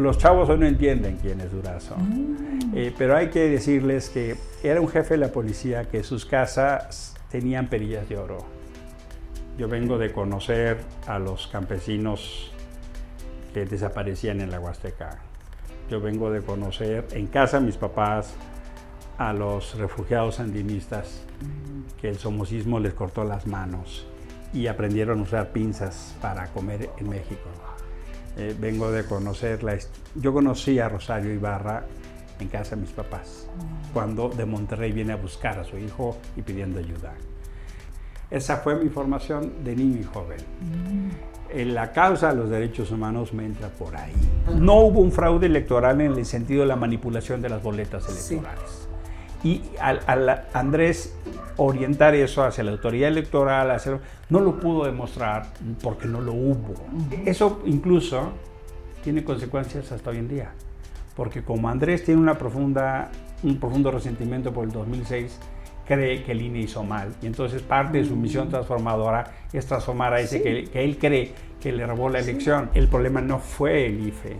los chavos hoy no entienden quién es Durazo. Mm. Eh, pero hay que decirles que era un jefe de la policía que sus casas tenían perillas de oro. Yo vengo de conocer a los campesinos que desaparecían en la Huasteca. Yo vengo de conocer en casa a mis papás a los refugiados sandinistas que el somocismo les cortó las manos y aprendieron a usar pinzas para comer en México. Eh, vengo de conocer la... Yo conocí a Rosario Ibarra en casa de mis papás, cuando de Monterrey viene a buscar a su hijo y pidiendo ayuda. Esa fue mi formación de niño y joven. En la causa de los derechos humanos me entra por ahí. No hubo un fraude electoral en el sentido de la manipulación de las boletas Sí. Y al, al Andrés orientar eso hacia la autoridad electoral, hacer, no lo pudo demostrar porque no lo hubo. Eso incluso tiene consecuencias hasta hoy en día. Porque como Andrés tiene una profunda, un profundo resentimiento por el 2006, cree que el INE hizo mal. Y entonces parte de su misión transformadora es transformar a ese Sí. que, que él cree que le robó la elección. El problema no fue el IFE.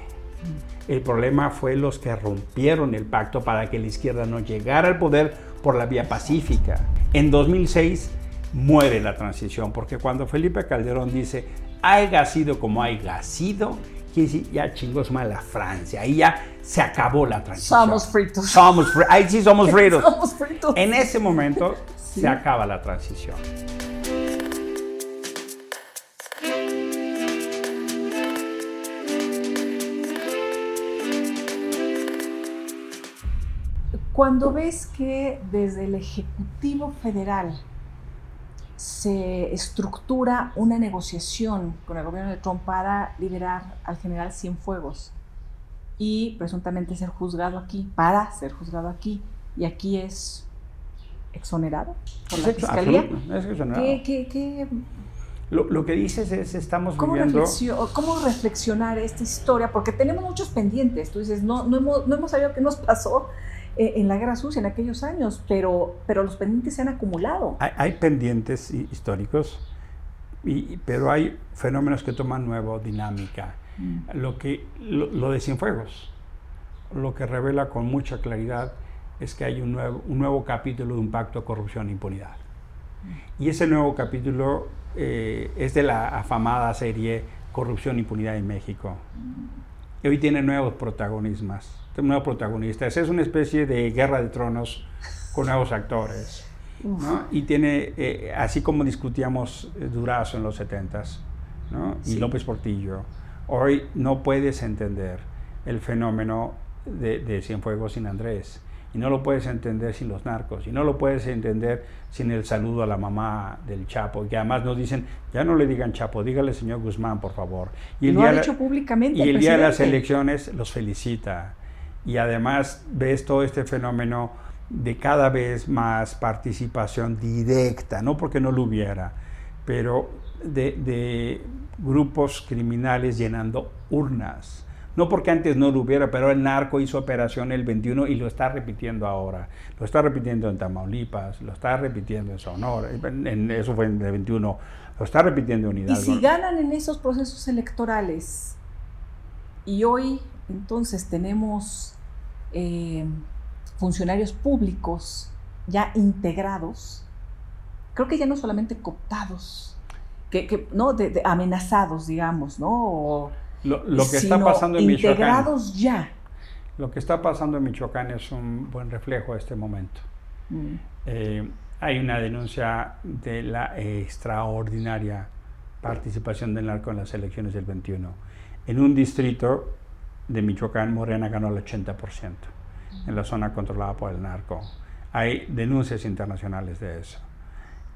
El problema fue los que rompieron el pacto para que la izquierda no llegara al poder por la vía pacífica. En 2006 muere la transición, porque cuando Felipe Calderón dice, haya sido como haya sido, quiere decir, ya chingos mala Francia, ahí ya se acabó la transición. Somos fritos. Somos fri- ahí sí somos fritos. Somos fritos. En ese momento Sí. se acaba la transición. Cuando ves que desde el Ejecutivo Federal se estructura una negociación con el gobierno de Trump para liberar al general Cienfuegos y presuntamente ser juzgado aquí, para ser juzgado aquí, y aquí es exonerado por la Es fiscalía. absoluto, es exonerado. ¿Qué, qué, qué, Lo, lo que dices es, estamos ¿Cómo, viviendo... reflexio- ¿Cómo reflexionar esta historia? Porque tenemos muchos pendientes. Tú dices, no, no, hemos, no hemos sabido qué nos pasó eh, en la Guerra Sucia en aquellos años, pero, pero los pendientes se han acumulado. Hay, hay pendientes hi- históricos, y- pero hay fenómenos que toman nueva dinámica. Mm. Lo, que, lo, lo de Cienfuegos, lo que revela con mucha claridad es que hay un nuevo, un nuevo capítulo de un pacto de corrupción e impunidad. Y ese nuevo capítulo eh, es de la afamada serie Corrupción e Impunidad en México. Y hoy tiene nuevos protagonistas, nuevos protagonistas. Es una especie de guerra de tronos con nuevos actores. ¿no? Y tiene, eh, así como discutíamos eh, Durazo en los 70s, ¿no? y Sí. López Portillo, hoy no puedes entender el fenómeno de, de Cienfuegos sin Andrés. Y no lo puedes entender sin los narcos. Y no lo puedes entender sin el saludo a la mamá del Chapo. Que además nos dicen, ya no le digan Chapo, dígale señor Guzmán, por favor. Y Lo ha de- dicho públicamente y el el día de las elecciones los felicita. Y además ves todo este fenómeno de cada vez más participación directa, no porque no lo hubiera, pero de, de grupos criminales llenando urnas. No porque antes no lo hubiera, pero el narco hizo operación el 21 y lo está repitiendo ahora. Lo está repitiendo en Tamaulipas, lo está repitiendo en Sonora, en- en- eso fue en el 21, lo está repitiendo en Y Hidalgo. si ganan en esos procesos electorales, y hoy entonces tenemos eh, funcionarios públicos ya integrados, creo que ya no solamente cooptados, que, que- no, de- de amenazados, digamos, ¿no? O- Lo, lo que está pasando en Michoacán. integrados ya. Lo que está pasando en Michoacán es un buen reflejo de este momento. Mm. Eh, hay una denuncia de la extraordinaria participación del narco en las elecciones del 21. En un distrito de Michoacán, Morena ganó el 80%, en la zona controlada por el narco. Hay denuncias internacionales de eso.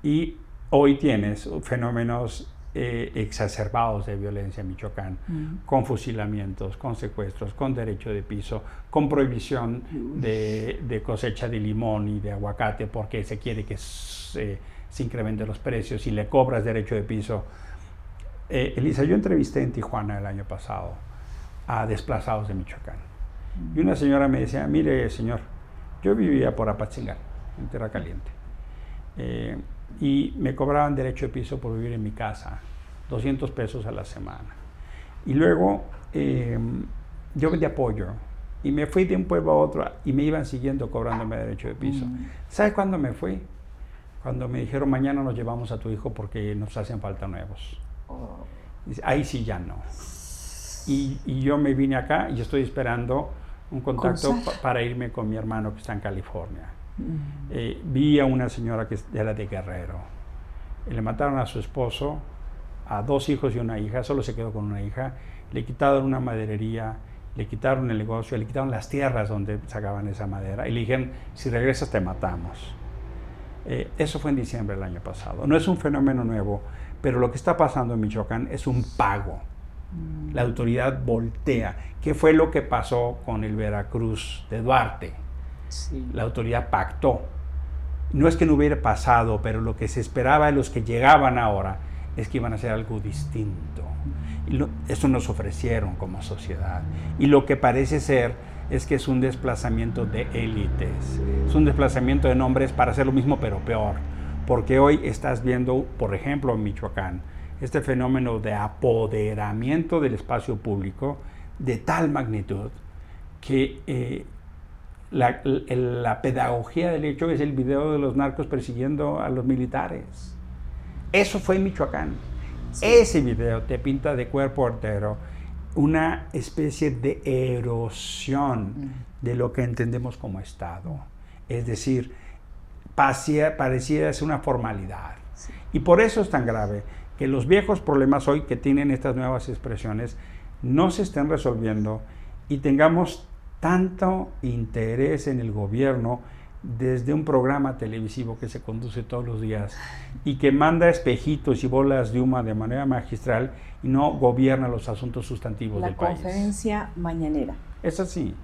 Y hoy tienes fenómenos eh, exacerbados de violencia en Michoacán Mm. con fusilamientos, con secuestros, con derecho de piso, con prohibición de, de cosecha de limón y de aguacate porque se quiere que se, se incrementen los precios y le cobras derecho de piso. Eh, Elisa, yo entrevisté en Tijuana el año pasado a desplazados de Michoacán. Y una señora me decía, mire señor, yo vivía por Apatzingal, en Tierra Caliente. Eh, y me cobraban derecho de piso por vivir en mi casa, 200 pesos a la semana. Y luego eh, yo de apoyo. Y me fui de un pueblo a otro y me iban siguiendo cobrándome derecho de piso. Mm. ¿Sabes cuándo me fui? Cuando me dijeron, mañana nos llevamos a tu hijo porque nos hacen falta nuevos. Oh, Ahí sí ya no. Y, y yo me vine acá y estoy esperando un contacto pa- para irme con mi hermano que está en California. mm. Eh, vi a una señora que era de Guerrero. Le mataron a su esposo, a dos hijos y una hija, solo se quedó con una hija. Le quitaron una maderería, le quitaron el negocio, le quitaron las tierras donde sacaban esa madera y le dijeron, si regresas te matamos. Eh, eso fue en diciembre del año pasado. No es un fenómeno nuevo, pero lo que está pasando en Michoacán es un pago. La autoridad voltea. ¿Qué fue lo que pasó con el Veracruz de Duarte? Sí. la autoridad pactó. No es que no hubiera pasado, pero lo que se esperaba de los que llegaban ahora es que iban a hacer algo distinto. Y lo- eso nos ofrecieron como sociedad. Y lo que parece ser es que es un desplazamiento de élites. Es un desplazamiento de nombres para hacer lo mismo, pero peor. Porque hoy estás viendo, por ejemplo, en Michoacán, este fenómeno de apoderamiento del espacio público de tal magnitud que eh, la, la pedagogía del hecho es el video de los narcos persiguiendo a los militares. Eso fue en Michoacán. Ese video te pinta de cuerpo entero una especie de erosión de lo que entendemos como Estado. Es decir, parecía, pareciera ser una formalidad. Y por eso es tan grave que los viejos problemas hoy que tienen estas nuevas expresiones no se estén resolviendo y tengamos tanto interés en el gobierno desde un programa televisivo que se conduce todos los días y que manda espejitos y bolas de humo de manera magistral y no gobierna los asuntos sustantivos La del país. conferencia mañanera. Es así.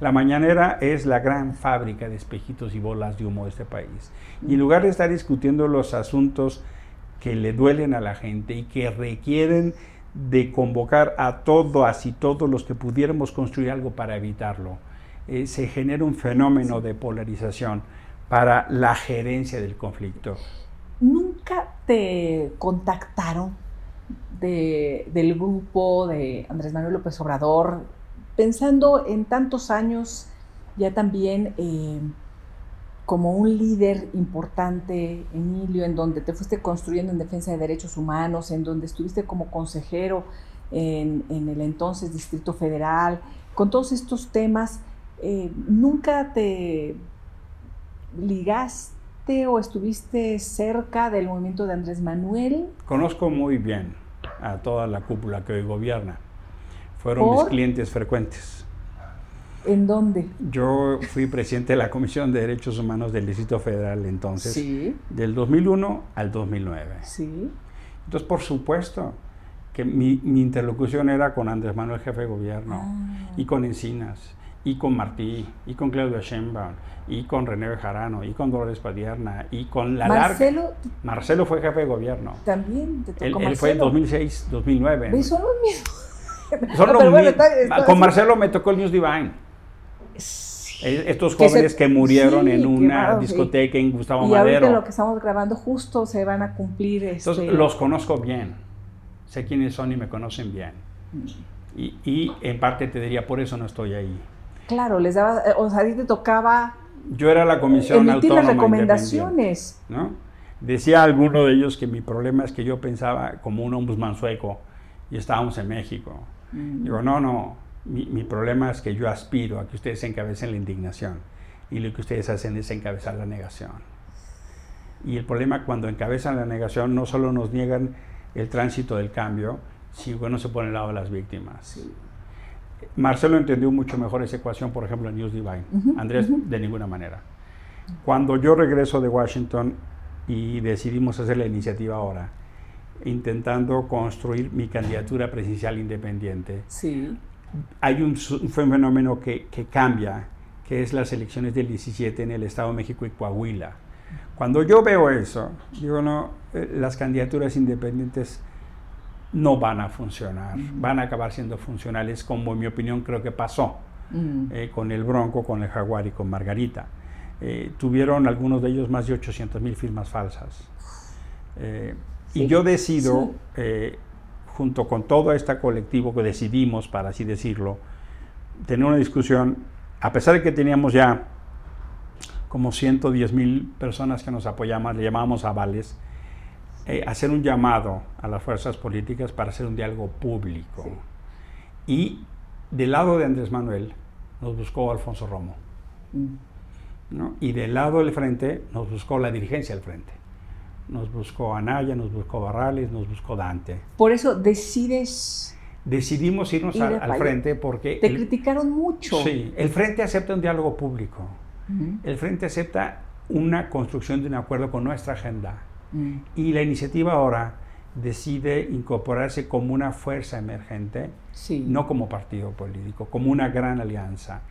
La mañanera es la gran fábrica de espejitos y bolas de humo de este país. Y en lugar de estar discutiendo los asuntos que le duelen a la gente y que requieren de convocar a todos y todos los que pudiéramos construir algo para evitarlo, eh, se genera un fenómeno de polarización para la gerencia del conflicto. ¿Nunca te contactaron de- del grupo de Andrés Manuel López Obrador, pensando en tantos años ya también eh, como un líder importante, Emilio, en donde te fuiste construyendo en defensa de derechos humanos, en donde estuviste como consejero en, en el entonces Distrito Federal, con todos estos temas, eh, ¿nunca te ligaste o estuviste cerca del movimiento de Andrés Manuel? Conozco muy bien a toda la cúpula que hoy gobierna. Fueron mis clientes frecuentes. ¿En dónde? Yo fui presidente de la Comisión de Derechos Humanos del Distrito Federal entonces, sí, del 2001 al 2009. sí. Entonces, por supuesto que mi, mi interlocución era con Andrés Manuel, jefe de gobierno, Ah. y con Encinas, y con Martí, y con Claudio Sheinbaum, y con René Bejarano, y con Dolores Padierna, y con la larga... Marcelo Marcelo fue jefe de gobierno. también te tocó Él, él fue en Marcelo. 2006, 2009. ¿Ves? Son los mismos. Son No, los bueno, está- está- con. Marcelo me tocó el News Divine. Sí. Estos Que se- jóvenes que murieron sí, en una discoteca en Gustavo Y ahorita Madero. lo que estamos grabando justo se van a cumplir este, Entonces, los conozco bien. Sé quiénes son y me conocen bien. Y, y en parte te diría, por eso no estoy ahí. Claro, les daba, eh, o sea, a ti te tocaba Yo era la comisión emitir autónoma las recomendaciones. ¿no? Decía alguno de ellos que mi problema es que yo pensaba como un ombudsman sueco y estábamos en México. Mm. Digo, no, no, mi, mi problema es que yo aspiro a que ustedes encabecen la indignación y lo que ustedes hacen es encabezar la negación. Y el problema cuando encabezan la negación no solo nos niegan el tránsito del cambio, sino no se pone al lado de las víctimas. Marcelo entendió mucho mejor esa ecuación, por ejemplo, en News Divine. Andrés, de ninguna manera. Cuando yo regreso de Washington y decidimos hacer la iniciativa ahora, intentando construir mi candidatura presidencial independiente, Sí. Hay un, un fenómeno que, que cambia, que es las elecciones del 17 en el Estado de México y Coahuila. Cuando yo veo eso, digo, no, eh, las candidaturas independientes no van a funcionar, van a acabar siendo funcionales, como en mi opinión creo que pasó Mm. eh, con el Bronco, con el Jaguar y con Margarita. Eh, tuvieron algunos de ellos más de 800 mil firmas falsas. Eh, Sí, Y yo decido, sí. Junto con todo este colectivo que decidimos, para así decirlo, tener una discusión, a pesar de que teníamos ya como 110 mil personas que nos apoyaban, le llamábamos avales, eh, hacer un llamado a las fuerzas políticas para hacer un diálogo público. Y del lado de Andrés Manuel nos buscó Alfonso Romo. Mm. Y del lado del frente nos buscó la dirigencia del frente. Nos buscó Anaya, nos buscó Barrales, nos buscó Dante. Por eso decides... Decidimos irnos al, frente porque... Te criticaron mucho. Sí, el frente acepta un diálogo público. El Frente acepta una construcción de un acuerdo con nuestra agenda. Mm. Y la iniciativa ahora decide incorporarse como una fuerza emergente, no como partido político, como una gran alianza.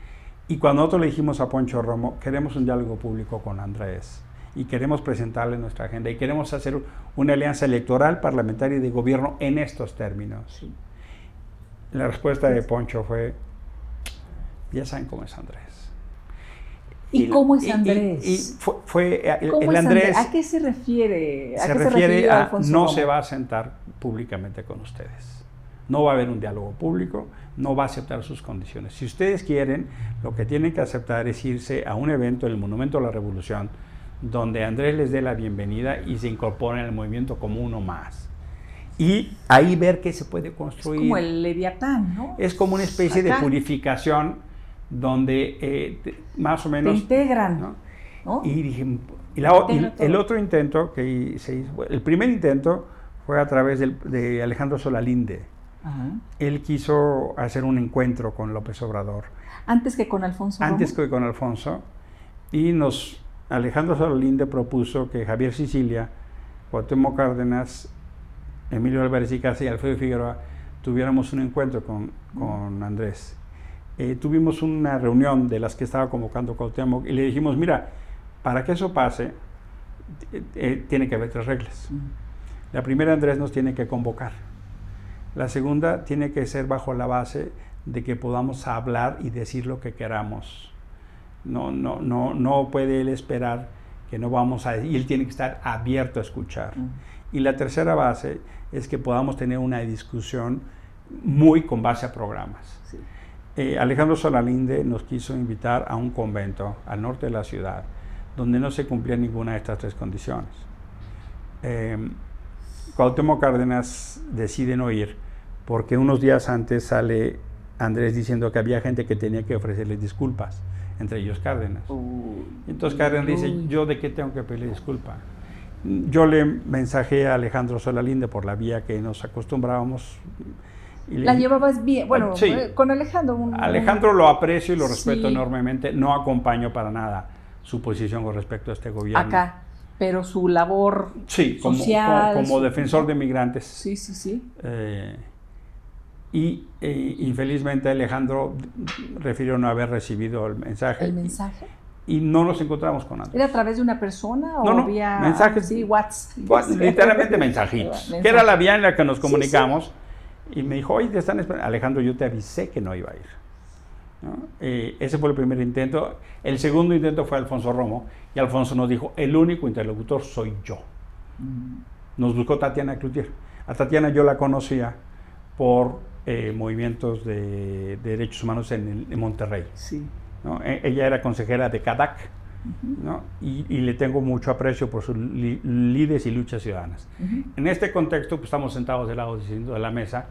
Y cuando nosotros le dijimos a Poncho Romo, queremos un diálogo público con Andrés y queremos presentarle nuestra agenda y queremos hacer una alianza electoral, parlamentaria y de gobierno en estos términos. La respuesta de Poncho fue, ya saben cómo es Andrés. ¿Y, cómo es Andrés? fue, eh, el, Andrés, ¿A qué se refiere? se, refiere a no se va a sentar públicamente con ustedes. No va a haber un diálogo público, no va a aceptar sus condiciones. Si ustedes quieren, lo que tienen que aceptar es irse a un evento en el Monumento a la Revolución, donde Andrés les dé la bienvenida y se incorporen al movimiento como uno más. Y ahí ver qué se puede construir. Es como el Leviatán, ¿no? Es como una especie de purificación donde eh, más o menos... integran. Y, dije, el otro intento que se hizo, el primer intento fue a través de Alejandro Solalinde. Él quiso hacer un encuentro con López Obrador. Antes que con Alfonso. Antes que con Alfonso. Y nos, Alejandro Solalinde propuso que Javier Sicilia, Cuauhtémoc Cárdenas, Emilio Álvarez y Casa y Alfredo Figueroa tuviéramos un encuentro con, con Andrés. Eh, tuvimos una reunión de las que estaba convocando Cuauhtémoc y le dijimos, mira, para que eso pase, eh, eh, tiene que haber tres reglas. La primera, Andrés nos tiene que convocar. La segunda, tiene que ser bajo la base de que podamos hablar y decir lo que queramos. No, no, no, no puede él esperar que no vamos a... Y él tiene que estar abierto a escuchar. Y la tercera base es que podamos tener una discusión muy con base a programas. Eh, Alejandro Solalinde nos quiso invitar a un convento al norte de la ciudad, donde no se cumplía ninguna de estas tres condiciones. Eh, Cuauhtémoc Cárdenas decide no ir porque unos días antes sale Andrés diciendo que había gente que tenía que ofrecerle disculpas, entre ellos Cárdenas. Entonces Cárdenas dice, ¿yo de qué tengo que pedirle disculpa? Yo le mensajé a Alejandro Solalinde por la vía que nos acostumbrábamos la llevabas bien, bueno, eh, con Alejandro. Alejandro lo aprecio y lo respeto enormemente, no acompaño para nada su posición con respecto a este gobierno. Acá, pero su labor sí, como, social, como, defensor de migrantes. Sí, sí, sí. Eh, y eh, infelizmente Alejandro refirió no haber recibido el mensaje. ¿El mensaje? Y no nos encontramos con Andrés. ¿Era a través de una persona o no, no, vía mensajes? Sí, WhatsApp. literalmente mensajitos. que era la vía en la que nos comunicamos. Y me dijo, oye, te están esperando. Alejandro, yo te avisé que no iba a ir. Eh, ese fue el primer intento. El segundo intento fue Alfonso Romo. Y Alfonso nos dijo, el único interlocutor soy yo. Mm. Nos buscó Tatiana Cloutier. A Tatiana yo la conocía por eh, movimientos de, derechos humanos en, Monterrey. Sí. E, ella era consejera de CADAC y, le tengo mucho aprecio por sus líderes y luchas ciudadanas. En este contexto, pues, estamos sentados de lado de la mesa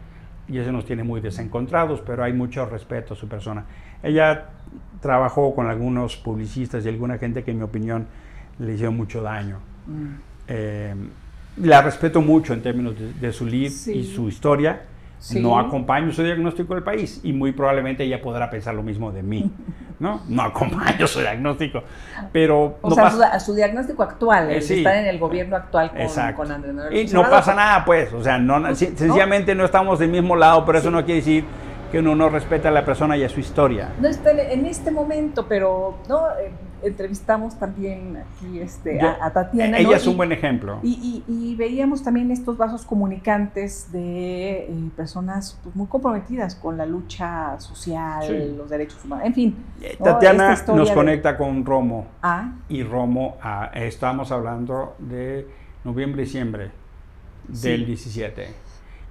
y eso nos tiene muy desencontrados, pero hay mucho respeto a su persona. Ella trabajó con algunos publicistas y alguna gente que, en mi opinión, le hicieron mucho daño. Eh, la respeto mucho en términos de, su lead y su historia no acompaño su diagnóstico del país y muy probablemente ella podrá pensar lo mismo de mí. ¿no? No acompaño su diagnóstico. Pero o sea, su, diagnóstico actual, eh, estar en el gobierno actual con, con Andrés Manuel. Y no pasa nada, pues. O sea, no, sencillamente no estamos del mismo lado, pero eso no quiere decir que uno no respeta a la persona y a su historia. No está en este momento, pero no eh, entrevistamos también aquí este, a, Tatiana. Ella es un buen ejemplo. Y, veíamos también estos vasos comunicantes de eh, personas pues, muy comprometidas con la lucha social, los derechos humanos, en fin. Eh, Tatiana nos conecta con Romo. Ah. Y Romo, ah, estamos hablando de noviembre, diciembre del 17.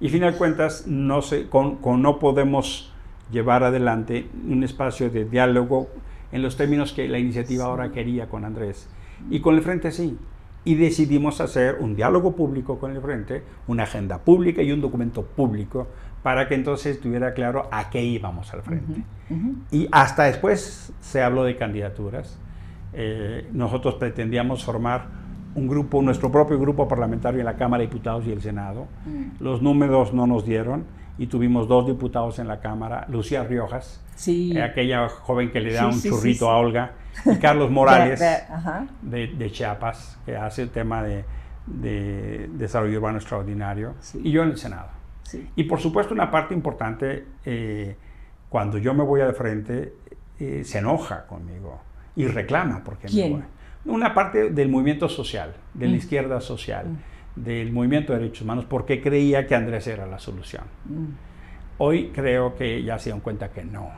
Y final cuentas, no, sé, con, no podemos llevar adelante un espacio de diálogo en los términos que la iniciativa ahora quería con Andrés. Y con el Frente sí. Y decidimos hacer un diálogo público con el Frente, una agenda pública y un documento público para que entonces estuviera claro a qué íbamos al Frente. Y hasta después se habló de candidaturas. Eh, nosotros pretendíamos formar un grupo, nuestro propio grupo parlamentario en la Cámara de Diputados y el Senado. Mm. Los números no nos dieron y tuvimos dos diputados en la Cámara, Lucía Riojas, eh, aquella joven que le da un churrito a Olga, y Carlos Morales de, Chiapas, que hace el tema de, desarrollo urbano extraordinario, y yo en el Senado. Y por supuesto una parte importante, eh, cuando yo me voy al frente, eh, se enoja conmigo y reclama porque me voy. Una parte del movimiento social, de la mm. izquierda social. Mm del movimiento de derechos humanos porque creía que Andrés era la solución. Mm. Hoy creo que ya se dan cuenta que no.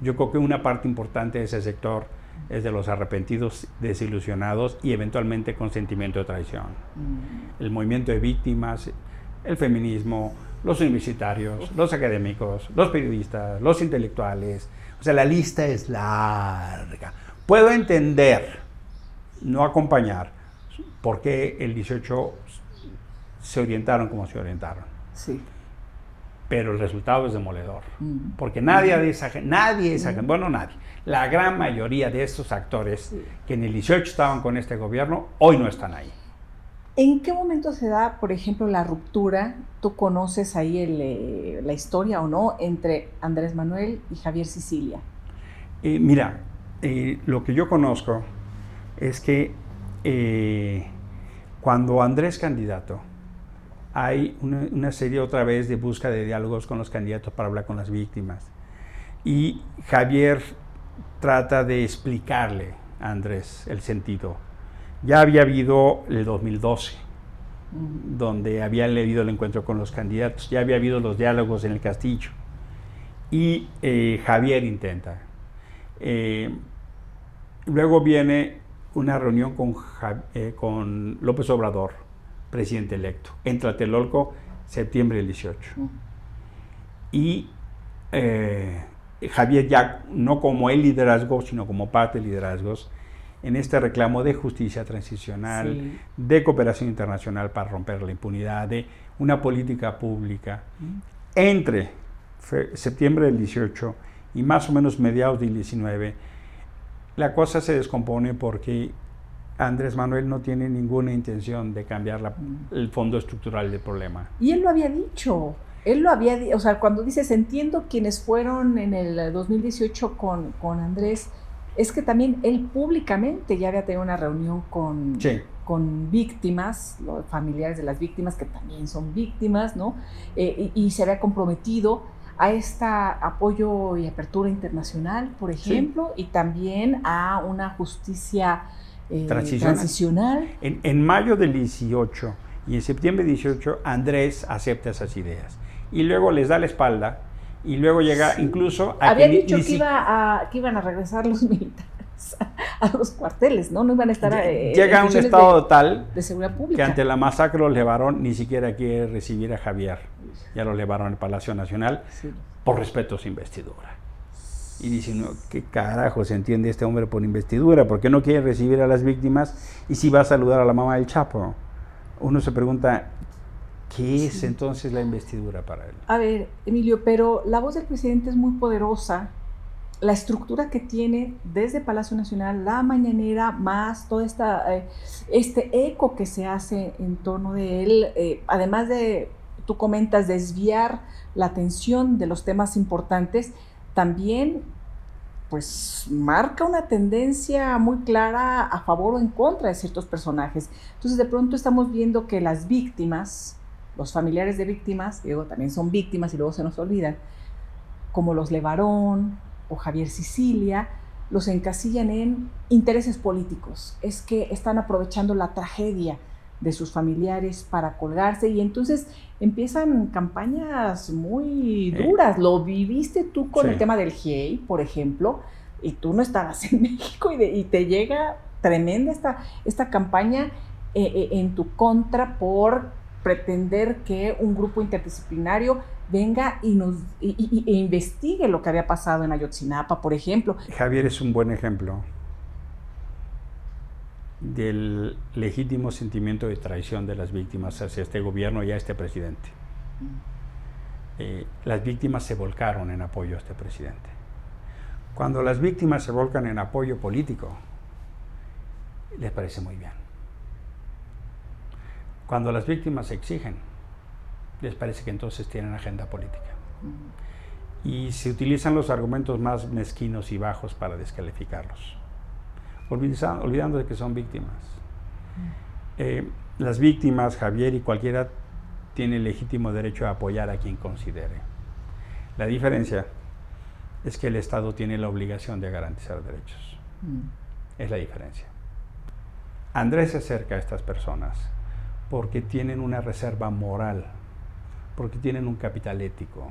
Yo creo que una parte importante de ese sector es de los arrepentidos, desilusionados y eventualmente con sentimiento de traición. Mm. El movimiento de víctimas, el feminismo, los universitarios, los académicos, los periodistas, los intelectuales. O sea, la lista es larga. Puedo entender, no acompañar, por qué el 18 se orientaron como se orientaron. Sí. Pero el resultado es demoledor. Mm. Porque nadie de esa nadie esa mm. bueno, nadie, la gran mayoría de estos actores que en el 18 estaban con este gobierno, hoy no están ahí. ¿En qué momento se da, por ejemplo, la ruptura? ¿Tú conoces ahí eh, la historia o no entre Andrés Manuel y Javier Sicilia? Eh, mira, eh, lo que yo conozco es que cuando Andrés candidato, hay una, serie otra vez de busca de diálogos con los candidatos para hablar con las víctimas. Y Javier trata de explicarle a Andrés el sentido. Ya había habido el 2012, donde había leído el encuentro con los candidatos, ya había habido los diálogos en el castillo. Y eh, Javier intenta. Eh, luego viene una reunión con, eh, con López Obrador presidente electo. Entra a Telolco septiembre del 18. Y eh, Javier ya, no como el liderazgo, sino como parte de liderazgos, en este reclamo de justicia transicional, de cooperación internacional para romper la impunidad, de una política pública. Entre septiembre del 18 y más o menos mediados del 19, la cosa se descompone porque Andrés Manuel no tiene ninguna intención de cambiar el fondo estructural del problema. Y él lo había dicho. Él lo había dicho, o sea, cuando dices, entiendo quienes fueron en el 2018 con, con Andrés, es que también él públicamente ya había tenido una reunión con, con víctimas, los familiares de las víctimas, que también son víctimas, ¿no? Eh, y, se había comprometido a este apoyo y apertura internacional, por ejemplo, y también a una justicia eh, transicional. En, mayo del 18 y en septiembre del 18 Andrés acepta esas ideas y luego les da la espalda y luego llega incluso a había dicho que, iba a, que iban a regresar los militares a los cuarteles, ¿no? No iban a estar eh, llega a un estado tal de seguridad pública. que ante la masacre los llevaron ni siquiera quiere recibir a Javier, ya lo llevaron al Palacio Nacional por respeto a su investidura. Y dicen, ¿qué carajo se entiende este hombre por investidura? ¿Por qué no quiere recibir a las víctimas y si va a saludar a la mamá del Chapo? Uno se pregunta, ¿qué es entonces la investidura para él? A ver, Emilio, pero la voz del presidente es muy poderosa. La estructura que tiene desde Palacio Nacional, la mañanera, más todo esta, eh, este eco que se hace en torno de él, eh, además de, tú comentas, desviar la atención de los temas importantes, también pues marca una tendencia muy clara a favor o en contra de ciertos personajes. Entonces de pronto estamos viendo que las víctimas, los familiares de víctimas, luego también son víctimas y luego se nos olvidan, como los Levarón o Javier Sicilia, los encasillan en intereses políticos. Es que están aprovechando la tragedia de sus familiares para colgarse y entonces empiezan campañas muy duras. Lo viviste tú con el tema del GIEI, por ejemplo, y tú no estabas en México y, te llega tremenda esta, esta campaña eh, eh, en tu contra por pretender que un grupo interdisciplinario venga y nos e investigue lo que había pasado en Ayotzinapa, por ejemplo. Javier es un buen ejemplo del legítimo sentimiento de traición de las víctimas hacia este gobierno y a este presidente. Mm. Eh, las víctimas se volcaron en apoyo a este presidente. Cuando las víctimas se volcan en apoyo político, les parece muy bien. Cuando las víctimas exigen, les parece que entonces tienen agenda política. Mm. Y se utilizan los argumentos más mezquinos y bajos para descalificarlos olvidando, de que son víctimas. Eh, las víctimas, Javier y cualquiera, tiene legítimo derecho a apoyar a quien considere. La diferencia es que el Estado tiene la obligación de garantizar derechos. Mm. Es la diferencia. Andrés se acerca a estas personas porque tienen una reserva moral, porque tienen un capital ético,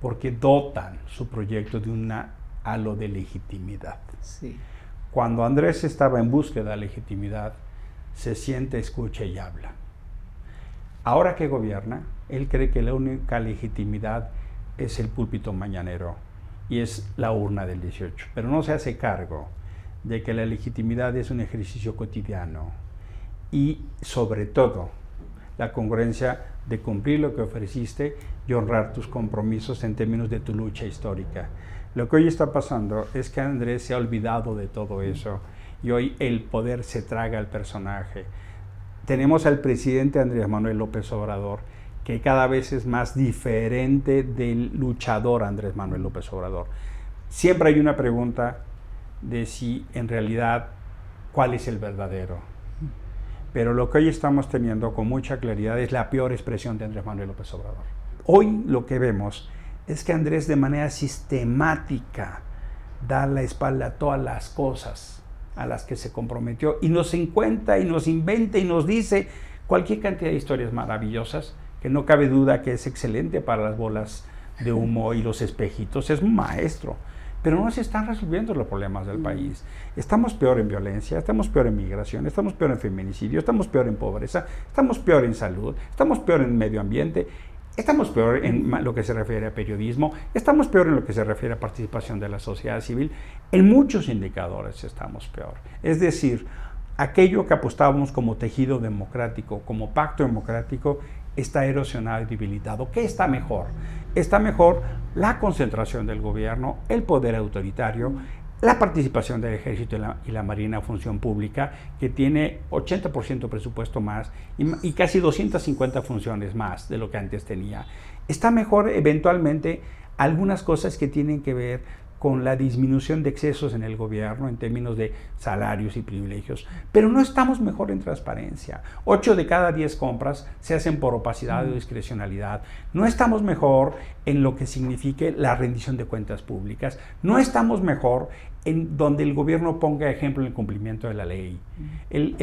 porque dotan su proyecto de un halo de legitimidad. Sí. Cuando Andrés estaba en búsqueda de legitimidad, se siente, escucha y habla. Ahora que gobierna, él cree que la única legitimidad es el púlpito mañanero y es la urna del 18, pero no se hace cargo de que la legitimidad es un ejercicio cotidiano y sobre todo la congruencia de cumplir lo que ofreciste y honrar tus compromisos en términos de tu lucha histórica. Lo que hoy está pasando es que Andrés se ha olvidado de todo eso y hoy el poder se traga al personaje. Tenemos al presidente Andrés Manuel López Obrador, que cada vez es más diferente del luchador Andrés Manuel López Obrador. Siempre hay una pregunta de si en realidad cuál es el verdadero. Pero lo que hoy estamos teniendo con mucha claridad es la peor expresión de Andrés Manuel López Obrador. Hoy lo que vemos es que Andrés de manera sistemática da la espalda a todas las cosas a las que se comprometió y nos encuentra y nos inventa y nos dice cualquier cantidad de historias maravillosas que no cabe duda que es excelente para las bolas de humo y los espejitos, es un maestro, pero no se están resolviendo los problemas del país. Estamos peor en violencia, estamos peor en migración, estamos peor en feminicidio, estamos peor en pobreza, estamos peor en salud, estamos peor en medio ambiente Estamos peor en lo que se refiere a periodismo, estamos peor en lo que se refiere a participación de la sociedad civil. En muchos indicadores estamos peor. Es decir, aquello que apostábamos como tejido democrático, como pacto democrático, está erosionado y debilitado. ¿Qué está mejor? Está mejor la concentración del gobierno, el poder autoritario, la participación del ejército y la, marina función pública, que tiene 80% presupuesto más y, casi 250 funciones más de lo que antes tenía. Está mejor eventualmente algunas cosas que tienen que ver con la disminución de excesos en el gobierno en términos de salarios y privilegios, pero no estamos mejor en transparencia. Ocho de cada diez compras se hacen por opacidad o discrecionalidad. No estamos mejor en lo que signifique la rendición de cuentas públicas. No estamos mejor en donde el gobierno ponga ejemplo en el cumplimiento de la ley. El,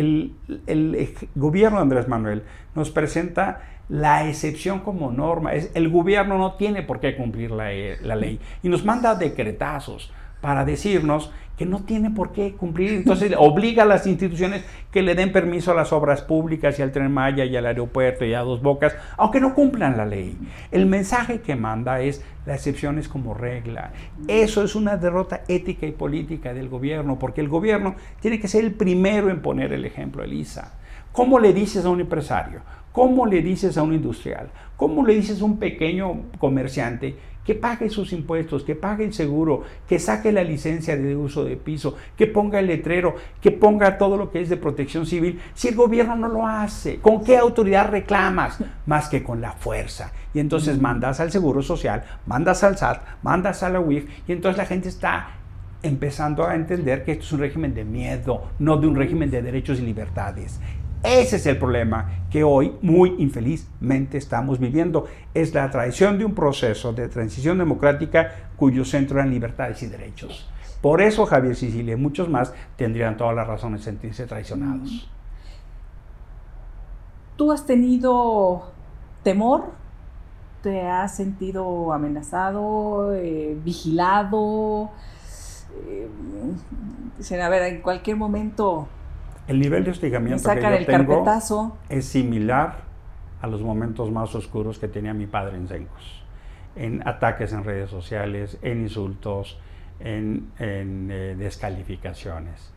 el gobierno de Andrés Manuel nos presenta la excepción como norma. Es, el gobierno no tiene por qué cumplir la, eh, la, ley y nos manda decretazos para decirnos que no tiene por qué cumplir. Entonces obliga a las instituciones que le den permiso a las obras públicas y al tren Maya y al aeropuerto y a Dos Bocas, aunque no cumplan la ley. El mensaje que manda es la excepción es como regla. Eso es una derrota ética y política del gobierno, porque el gobierno tiene que ser el primero en poner el ejemplo, Elisa. ¿Cómo le dices a un empresario? ¿Cómo le dices a un industrial? ¿Cómo le dices a un pequeño comerciante que pague sus impuestos, que pague el seguro, que saque la licencia de uso de piso, que ponga el letrero, que ponga todo lo que es de protección civil, si el gobierno no lo hace? ¿Con qué autoridad reclamas? Más que con la fuerza. Y entonces mandas al Seguro Social, mandas al SAT, mandas a la UIF, y entonces la gente está empezando a entender que esto es un régimen de miedo, no de un régimen de derechos y libertades. Ese es el problema que hoy muy infelizmente estamos viviendo. Es la traición de un proceso de transición democrática cuyo centro eran libertades y derechos. Por eso Javier Sicilia y muchos más tendrían toda la razón en sentirse traicionados. ¿Tú has tenido temor? ¿Te has sentido amenazado, eh, vigilado? Eh, a ver, en cualquier momento el nivel de hostigamiento que yo tengo es similar a los momentos más oscuros que tenía mi padre en Zencos, en ataques en redes sociales, en insultos, en, eh, descalificaciones.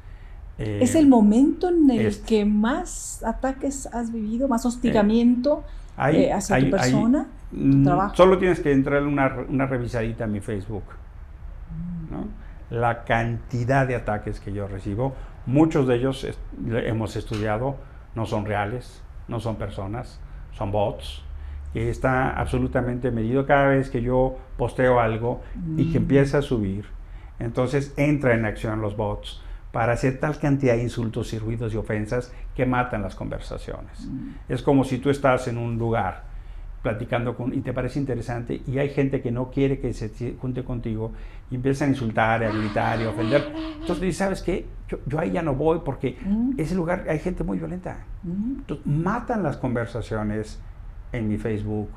¿Es el momento en el que más ataques has vivido, más hostigamiento hacia tu persona, tu trabajo? Solo tienes que entrar una, una revisadita a mi Facebook. La cantidad de ataques que yo recibo, muchos de ellos hemos estudiado, no son reales, no son personas, son bots, que está absolutamente medido cada vez que yo posteo algo y que mm. empieza a subir. Entonces entra en acción los bots para hacer tal cantidad de insultos y ruidos y ofensas que matan las conversaciones. Mm. Es como si tú estás en un lugar platicando con, y te parece interesante y hay gente que no quiere que se junte contigo y empiezan a insultar, a gritar y a ofender. Entonces dices, ¿sabes qué? Yo, ahí ya no voy porque mm. ese lugar hay gente muy violenta. Mm. Entonces, matan las conversaciones en mi Facebook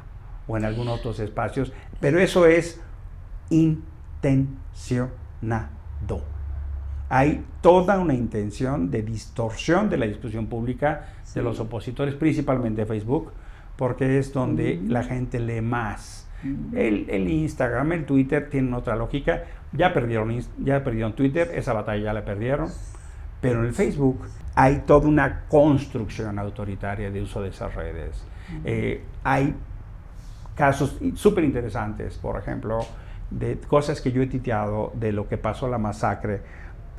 o en algunos otros espacios, pero eso es intencionado. Hay toda una intención de distorsión de la discusión pública de los opositores, principalmente Facebook, porque es donde la gente lee más. El, Instagram, el Twitter tienen otra lógica. Ya perdieron, ya perdieron Twitter, esa batalla ya la perdieron. Pero en el Facebook hay toda una construcción autoritaria de uso de esas redes. Eh, hay casos súper interesantes, por ejemplo, de cosas que yo he titeado de lo que pasó la masacre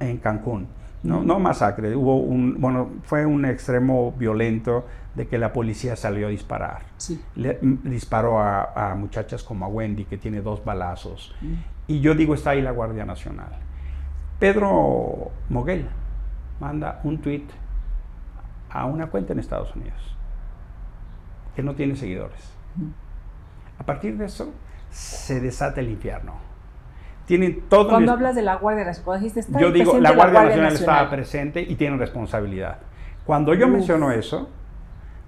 en Cancún. No, no masacre, hubo un, bueno, fue un extremo violento de que la policía salió a disparar. Le, disparó a, muchachas como a Wendy, que tiene dos balazos. Mm. Y yo digo, está ahí la Guardia Nacional. Pedro Moguel manda un tweet a una cuenta en Estados Unidos, que no tiene seguidores. Mm. A partir de eso, se desata el infierno. Tienen todo Cuando hablas de la Guardia Nacional, dijiste, yo digo, la Guardia, Nacional, estaba presente y tiene responsabilidad. Cuando yo menciono eso,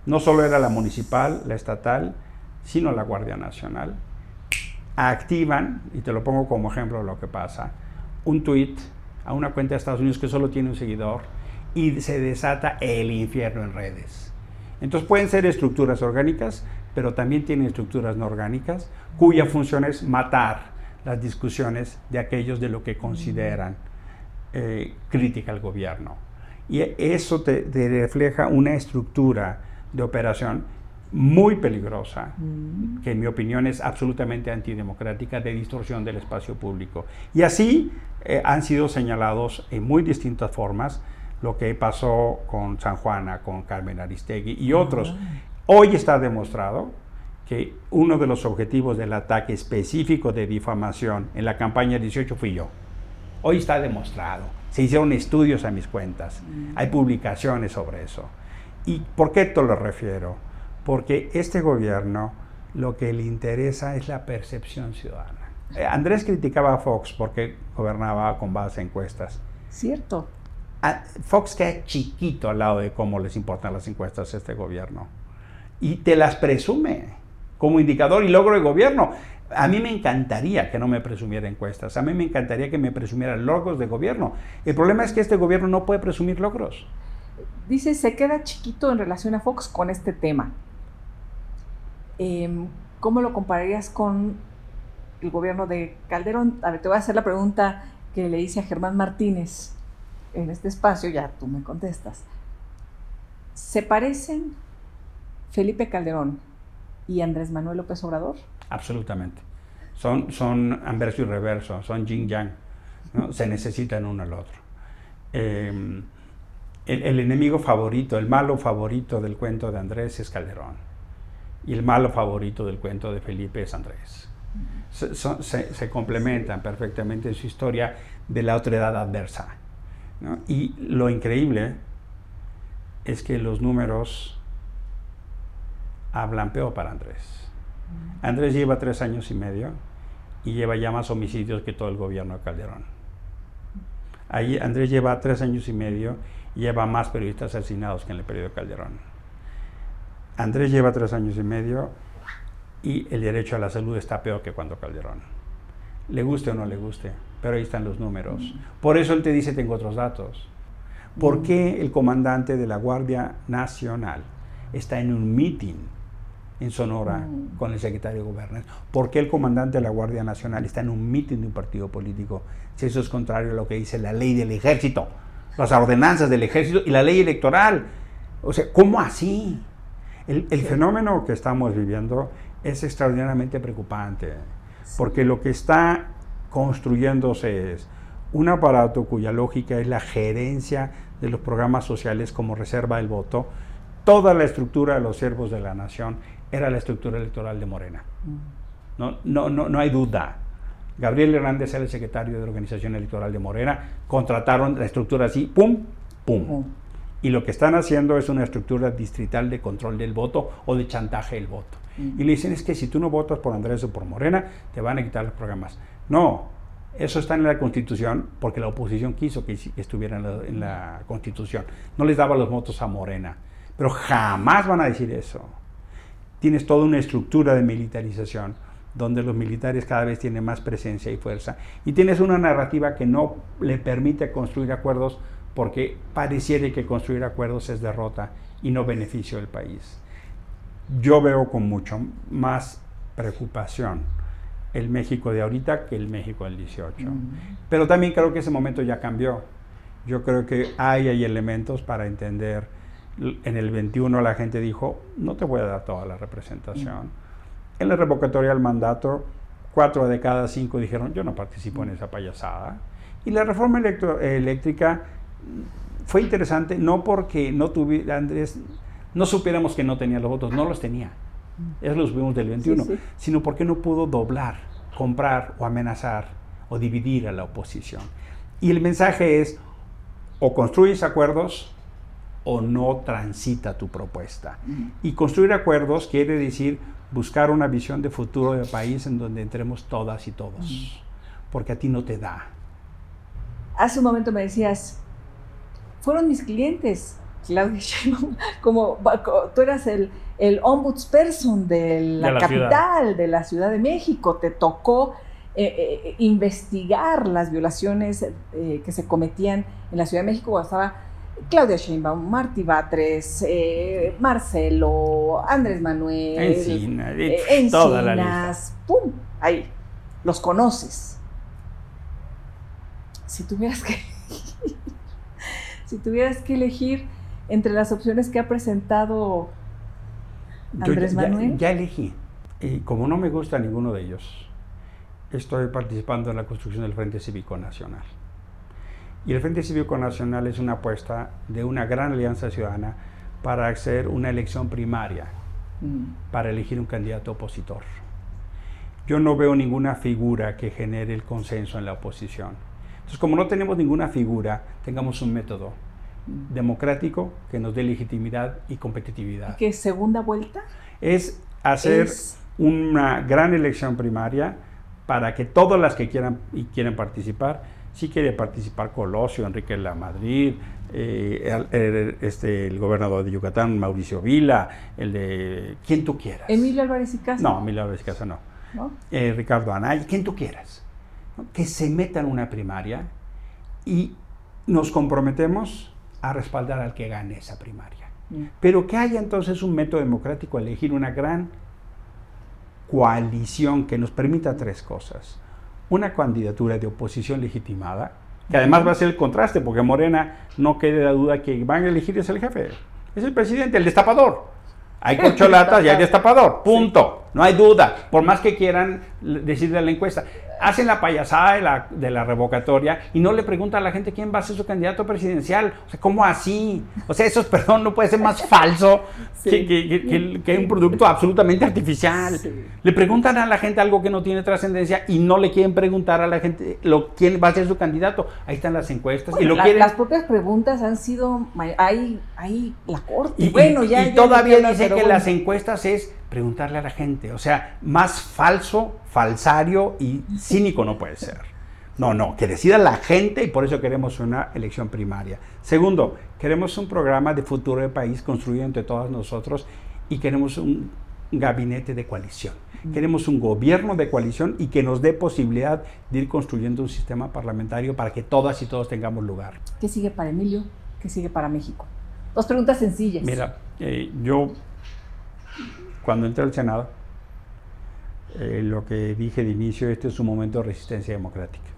no solo era la municipal, la estatal, sino la Guardia Nacional, activan, y te lo pongo como ejemplo de lo que pasa, un tweet a una cuenta de Estados Unidos que solo tiene un seguidor y se desata el infierno en redes. Entonces pueden ser estructuras orgánicas, pero también tienen estructuras no orgánicas cuya función es matar las discusiones de aquellos de lo que consideran eh, crítica al gobierno. Y eso te refleja una estructura de operación muy peligrosa, mm. que en mi opinión es absolutamente antidemocrática, de distorsión del espacio público. Y así eh, han sido señalados en muy distintas formas lo que pasó con San Juana, con Carmen Aristegui y otros. Ah. Hoy está demostrado que uno de los objetivos del ataque específico de difamación en la campaña 18 fui yo. Hoy está demostrado. Se hicieron estudios a mis cuentas. Mm. Hay publicaciones sobre eso. ¿Y por qué te lo refiero? Porque este gobierno lo que le interesa es la percepción ciudadana. Eh, Andrés criticaba a Fox porque gobernaba con base en encuestas. Cierto. Fox queda chiquito al lado de cómo les importan las encuestas a este gobierno. Y te las presume como indicador y logro de gobierno. A mí me encantaría que no me presumiera encuestas, a mí me encantaría que me presumiera logros de gobierno. El problema es que este gobierno no puede presumir logros dice, se queda chiquito en relación a Fox con este tema. Em, ¿Cómo lo compararías con el gobierno de Calderón? A ver, te voy a hacer la pregunta que le hice a Germán Martínez en este espacio, ya tú me contestas. ¿Se parecen Felipe Calderón y Andrés Manuel López Obrador? Absolutamente. Son, son anverso y reverso, son yin yang. Se necesitan uno al otro. Eh, el, enemigo favorito, el malo favorito del cuento de Andrés es Calderón. Y el malo favorito del cuento de Felipe es Andrés. Se, complementan perfectamente en su historia de la otredad adversa. Y lo increíble es que los números hablan peor para Andrés. Andrés lleva tres años y medio y lleva ya más homicidios que todo el gobierno de Calderón. Ahí Andrés lleva tres años y medio lleva más periodistas asesinados que en el periodo Calderón. Andrés lleva tres años y medio y el derecho a la salud está peor que cuando Calderón. Le guste o no le guste, pero ahí están los números. Por eso él te dice, tengo otros datos. ¿Por qué el comandante de la Guardia Nacional está en un meeting en Sonora mm. con el secretario de Gobernación? ¿Por qué el comandante de la Guardia Nacional está en un mitin de un partido político? Si eso es contrario a lo que dice la ley del ejército, las ordenanzas del ejército y la ley electoral. O sea, ¿cómo así? El, fenómeno que estamos viviendo es extraordinariamente preocupante, porque lo que está construyéndose es un aparato cuya lógica es la gerencia de los programas sociales como reserva del voto, toda la estructura de los siervos de la nación era la estructura electoral de Morena. Mm. No, no, no, no hay duda. Gabriel Hernández era el secretario de la Organización Electoral de Morena, contrataron la estructura así, pum, pum. Y lo que están haciendo es una estructura distrital de control del voto o de chantaje del voto. Mm. Y le dicen es que si tú no votas por Andrés o por Morena, te van a quitar los programas. No, eso está en la Constitución porque la oposición quiso que estuviera en la Constitución. No les daba los votos a Morena. Pero jamás van a decir eso. Tienes toda una estructura de militarización donde los militares cada vez tienen más presencia y fuerza. Y tienes una narrativa que no le permite construir acuerdos porque pareciera que construir acuerdos es derrota y no beneficio del país. Yo veo con mucho más preocupación el México de ahorita que el México del 18. Pero también creo que ese momento ya cambió. Yo creo que hay, hay elementos para entender en el 21 la gente dijo, no te voy a dar toda la representación. En la revocatoria del mandato, cuatro de cada cinco dijeron, yo no participo en esa payasada. Y la reforma eléctrica fue interesante, no porque no tuviera, Andrés, no supiéramos que no tenía los votos, no los tenía. Eso lo vimos del 21, sino porque no pudo doblar, comprar o amenazar o dividir a la oposición. Y el mensaje es, o construyes acuerdos o no transita tu propuesta. Y construir acuerdos quiere decir buscar una visión de futuro del país en donde entremos todas y todos, porque a ti no te da. Hace un momento me decías, fueron mis clientes, Claudia Sheinbaum, como tú eras el, el ombudsperson de la, capital, de la Ciudad de México, te tocó eh, eh, investigar las violaciones eh, que se cometían en la Ciudad de México cuando estaba Claudia Sheinbaum, Martí Batres, eh, Marcelo, Andrés Manuel, Encina, eh, toda la lista. ¡pum! Ahí, los conoces. Si tuvieras que si tuvieras que elegir entre las opciones que ha presentado Andrés Manuel. Ya, elegí. Y como no me gusta ninguno de ellos, estoy participando en la construcción del Frente Cívico Nacional. Y el Frente Cívico Nacional es una apuesta de una gran alianza ciudadana para hacer una elección primaria, mm. para elegir un candidato opositor. Yo no veo ninguna figura que genere el consenso en la oposición. Entonces, como no tenemos ninguna figura, tengamos un método mm. democrático que nos dé legitimidad y competitividad. ¿Qué segunda vuelta? Es hacer una gran elección primaria para que todas las que quieran y quieren participar si quiere participar Colosio, Enrique La Madrid, eh, el, este, el gobernador de Yucatán, Mauricio Vila, el de quien tú quieras. Emilio Álvarez y Casa. No, Emilio Álvarez y Casa no. Eh, Ricardo Anay, quien tú quieras. Que se meta en una primaria y nos comprometemos a respaldar al que gane esa primaria. Mm. Pero que haya entonces un método democrático, elegir una gran coalición que nos permita tres cosas una candidatura de oposición legitimada, que además va a ser el contraste, porque Morena no quede la duda que van a elegir es el jefe, es el presidente, el destapador. Hay corcholatas y hay destapador, punto. No hay duda, por más que quieran decir de la encuesta hacen la payasada de la, de la, revocatoria y no le preguntan a la gente quién va a ser su candidato presidencial. O sea, ¿cómo así? O sea, eso, perdón, no puede ser más falso que, que, que, un producto absolutamente artificial. Le preguntan a la gente algo que no tiene trascendencia y no le quieren preguntar a la gente lo, quién va a ser su candidato. Ahí están las encuestas. y lo Las propias preguntas han sido, ahí, ahí la corte. Y, bueno, ya, todavía dice que las encuestas es preguntarle a la gente. O sea, más falso, falsario y cínico no puede ser. No, no, que decida la gente y por eso queremos una elección primaria. Segundo, queremos un programa de futuro del país construido entre todos nosotros y queremos un gabinete de coalición. Queremos un gobierno de coalición y que nos dé posibilidad de ir construyendo un sistema parlamentario para que todas y todos tengamos lugar. ¿Qué sigue para Emilio? ¿Qué sigue para México? Dos preguntas sencillas. Mira, eh, yo cuando entré al Senado, eh, lo que dije de inicio, este es un momento de resistencia democrática.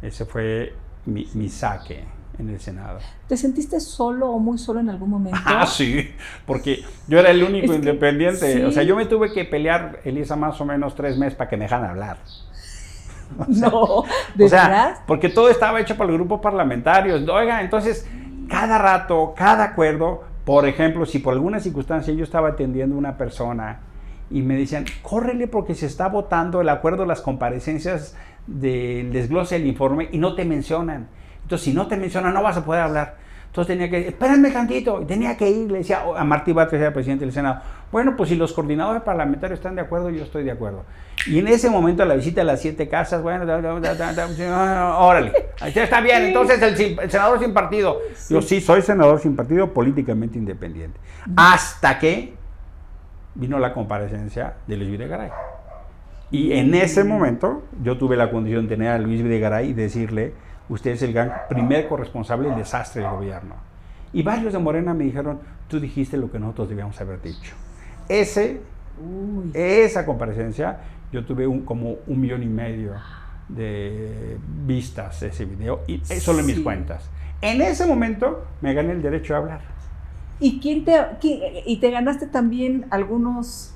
Ese fue mi, mi saque en el Senado. ¿Te sentiste solo o muy solo en algún momento? Ah, sí, porque yo era el único independiente. O sea, yo me tuve que pelear, Elisa, más o menos tres meses para que me dejaran hablar. no, ¿de o sea, porque todo estaba hecho por los grupos parlamentarios. Oiga, entonces, cada rato, cada acuerdo, por ejemplo, si por alguna circunstancia yo estaba atendiendo a una persona y me decían, córrele porque se está votando el acuerdo las comparecencias del desglose del informe y no te mencionan. Entonces, si no te mencionan, no vas a poder hablar. Entonces tenía que, espérenme tantito, tenía que ir, le decía a Martí Batres, era presidente del Senado, bueno, pues si los coordinadores parlamentarios están de acuerdo, yo estoy de acuerdo. Y en ese momento la visita a las siete casas, bueno, órale, está bien, entonces el, senador sin partido. Yo sí, soy senador sin partido, políticamente independiente. Hasta que vino la comparecencia de Luis Videgaray. Y en ese momento yo tuve la condición de tener a Luis Videgaray y decirle, usted es el gran primer corresponsable del desastre del gobierno. Y varios de Morena me dijeron, tú dijiste lo que nosotros debíamos haber dicho. Ese, esa comparecencia, yo tuve un, como un millón y medio de vistas de ese video, y solo en mis cuentas. En ese momento me gané el derecho a hablar. ¿Y, quién te, y te ganaste también algunos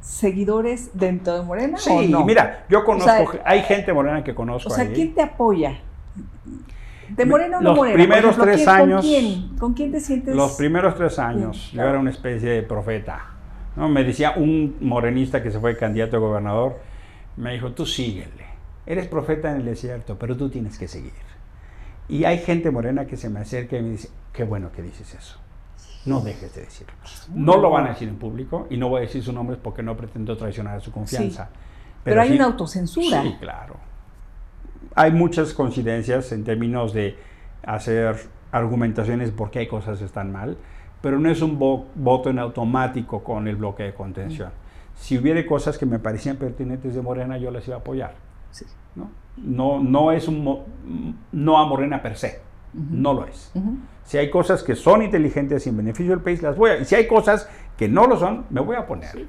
seguidores dentro de Morena? Sí, mira, yo conozco, hay gente morena que conozco. O sea, ¿quién te apoya? ¿De Morena o no Morena? Los primeros tres años. ¿con quién? ¿Con quién te sientes? Los primeros tres años, yo era una especie de profeta. ¿no? Me decía un morenista que se fue candidato a gobernador, me dijo, tú síguele. Eres profeta en el desierto, pero tú tienes que seguir. Y hay gente morena que se me acerca y me dice, qué bueno que dices eso. No dejes de decirlo. No lo van a decir en público y no voy a decir sus nombres porque no pretendo traicionar su confianza. Pero, hay una autocensura. Sí, claro hay muchas coincidencias en términos de hacer argumentaciones por qué hay cosas están mal, pero no es un voto en automático con el bloque de contención. Si hubiera cosas que me parecían pertinentes de Morena, yo las iba a apoyar. ¿no? No, no es un no a Morena per se, no lo es. Si hay cosas que son inteligentes y en beneficio del país, las voy a... Y si hay cosas que no lo son, me voy a poner.